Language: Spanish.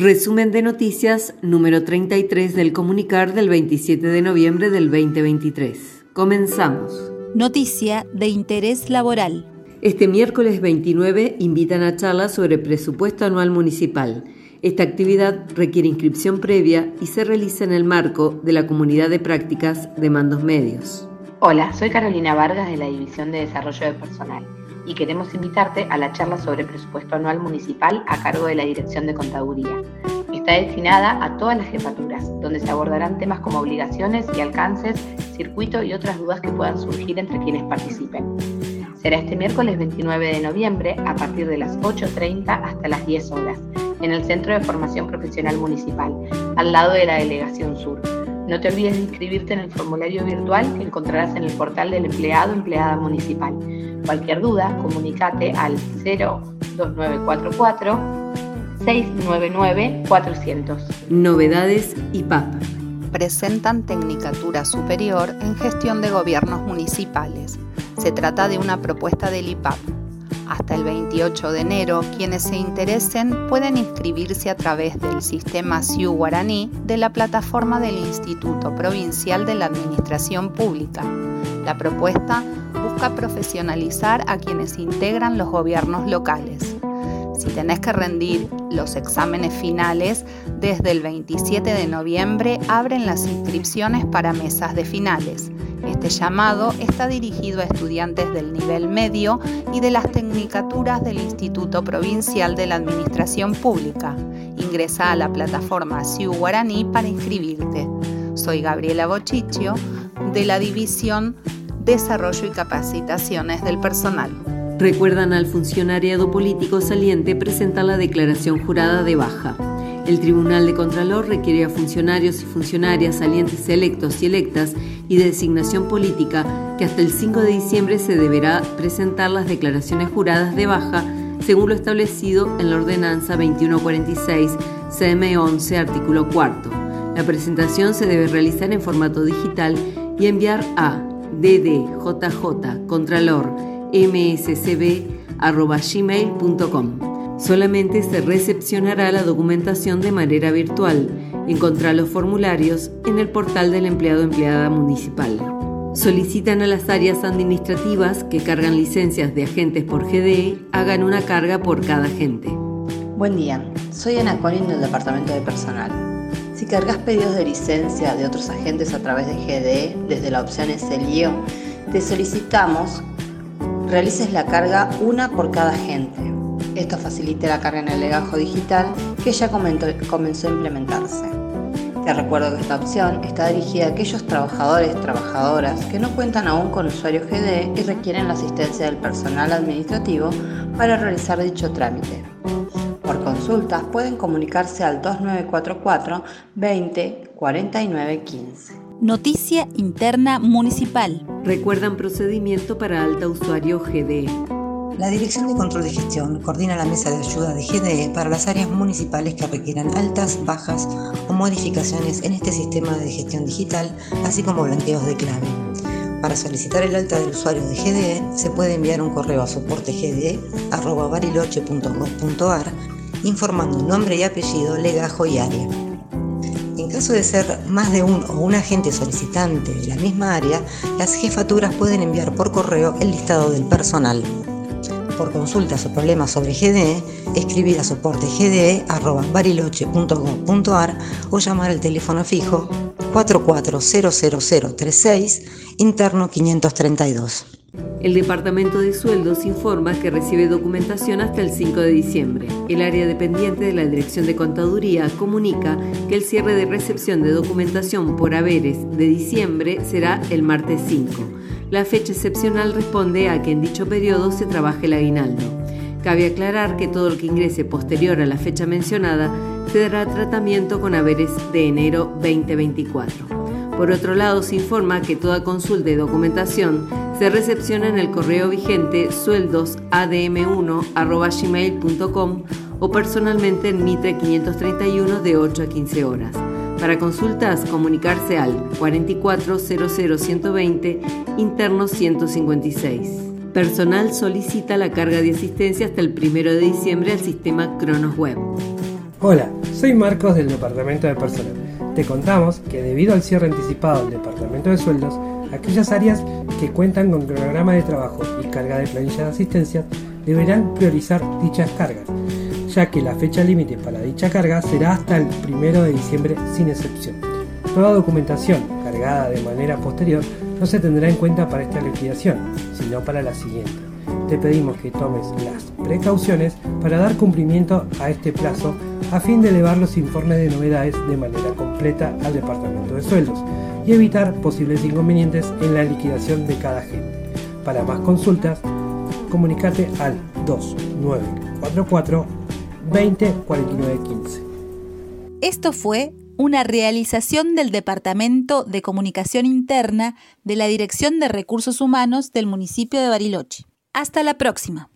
Resumen de noticias número 33 del comunicar del 27 de noviembre del 2023. Comenzamos. Noticia de interés laboral. Este miércoles 29 invitan a charla sobre presupuesto anual municipal. Esta actividad requiere inscripción previa y se realiza en el marco de la comunidad de prácticas de mandos medios. Hola, soy Carolina Vargas de la División de Desarrollo de Personal y queremos invitarte a la charla sobre presupuesto anual municipal a cargo de la Dirección de Contaduría. Está destinada a todas las jefaturas, donde se abordarán temas como obligaciones y alcances, circuito y otras dudas que puedan surgir entre quienes participen. Será este miércoles 29 de noviembre a partir de las 8.30 hasta las 10 horas, en el Centro de Formación Profesional Municipal, al lado de la Delegación Sur. No te olvides de inscribirte en el formulario virtual que encontrarás en el portal del empleado empleada municipal. Cualquier duda, comunícate al 02944 699 400. Novedades IPAP. Presentan Tecnicatura Superior en Gestión de Gobiernos Municipales. Se trata de una propuesta del IPAP hasta el 28 de enero, quienes se interesen pueden inscribirse a través del sistema SIU Guaraní de la plataforma del Instituto Provincial de la Administración Pública. La propuesta busca profesionalizar a quienes integran los gobiernos locales. Si tenés que rendir los exámenes finales, desde el 27 de noviembre abren las inscripciones para mesas de finales. Este llamado está dirigido a estudiantes del nivel medio y de las tecnicaturas del Instituto Provincial de la Administración Pública. Ingresa a la plataforma SIU Guaraní para inscribirte. Soy Gabriela Bochichio de la División Desarrollo y Capacitaciones del Personal. Recuerdan al funcionariado político saliente presentar la declaración jurada de baja. El Tribunal de Contralor requiere a funcionarios y funcionarias salientes electos y electas y de designación política que hasta el 5 de diciembre se deberá presentar las declaraciones juradas de baja según lo establecido en la Ordenanza 2146 CM11 artículo 4. La presentación se debe realizar en formato digital y enviar a ddjjcontralor.mscb.gmail.com. Solamente se recepcionará la documentación de manera virtual. Encontrará los formularios en el portal del empleado empleada municipal. Solicitan a las áreas administrativas que cargan licencias de agentes por GDE hagan una carga por cada agente. Buen día, soy Ana Colin del Departamento de Personal. Si cargas pedidos de licencia de otros agentes a través de GDE desde la opción SLIO, te solicitamos realices la carga una por cada agente esto facilita la carga en el legajo digital que ya comenzó a implementarse. Te recuerdo que esta opción está dirigida a aquellos trabajadores trabajadoras que no cuentan aún con usuario GDE y requieren la asistencia del personal administrativo para realizar dicho trámite. Por consultas pueden comunicarse al 2944 20 49 15. Noticia interna municipal. Recuerdan procedimiento para alta usuario GDE. La Dirección de Control de Gestión coordina la mesa de ayuda de GDE para las áreas municipales que requieran altas, bajas o modificaciones en este sistema de gestión digital, así como blanqueos de clave. Para solicitar el alta del usuario de GDE, se puede enviar un correo a soportegde.bariloche.gov.ar informando nombre y apellido, legajo y área. En caso de ser más de un o un agente solicitante de la misma área, las jefaturas pueden enviar por correo el listado del personal por consultas o problemas sobre GDE, escribir a soportegde.bariloche.gov.ar o llamar al teléfono fijo 440036 interno 532. El Departamento de Sueldos informa que recibe documentación hasta el 5 de diciembre. El área dependiente de la Dirección de Contaduría comunica que el cierre de recepción de documentación por haberes de diciembre será el martes 5. La fecha excepcional responde a que en dicho periodo se trabaje el aguinaldo. Cabe aclarar que todo lo que ingrese posterior a la fecha mencionada se dará tratamiento con haberes de enero 2024. Por otro lado, se informa que toda consulta y documentación se recepciona en el correo vigente sueldosadm1.gmail.com o personalmente en Mitre 531 de 8 a 15 horas. Para consultas, comunicarse al 4400120, interno 156. Personal solicita la carga de asistencia hasta el 1 de diciembre al sistema Cronos Web. Hola, soy Marcos del Departamento de Personal. Te contamos que debido al cierre anticipado del Departamento de Sueldos, aquellas áreas que cuentan con cronograma de trabajo y carga de planilla de asistencia deberán priorizar dichas cargas, ya que la fecha límite para dicha carga será hasta el 1 de diciembre sin excepción. Toda documentación cargada de manera posterior no se tendrá en cuenta para esta liquidación, sino para la siguiente. Te pedimos que tomes las precauciones para dar cumplimiento a este plazo a fin de elevar los informes de novedades de manera completa al Departamento de Sueldos y evitar posibles inconvenientes en la liquidación de cada agente. Para más consultas, comunícate al 2944 20 15. Esto fue una realización del Departamento de Comunicación Interna de la Dirección de Recursos Humanos del municipio de Bariloche. Hasta la próxima.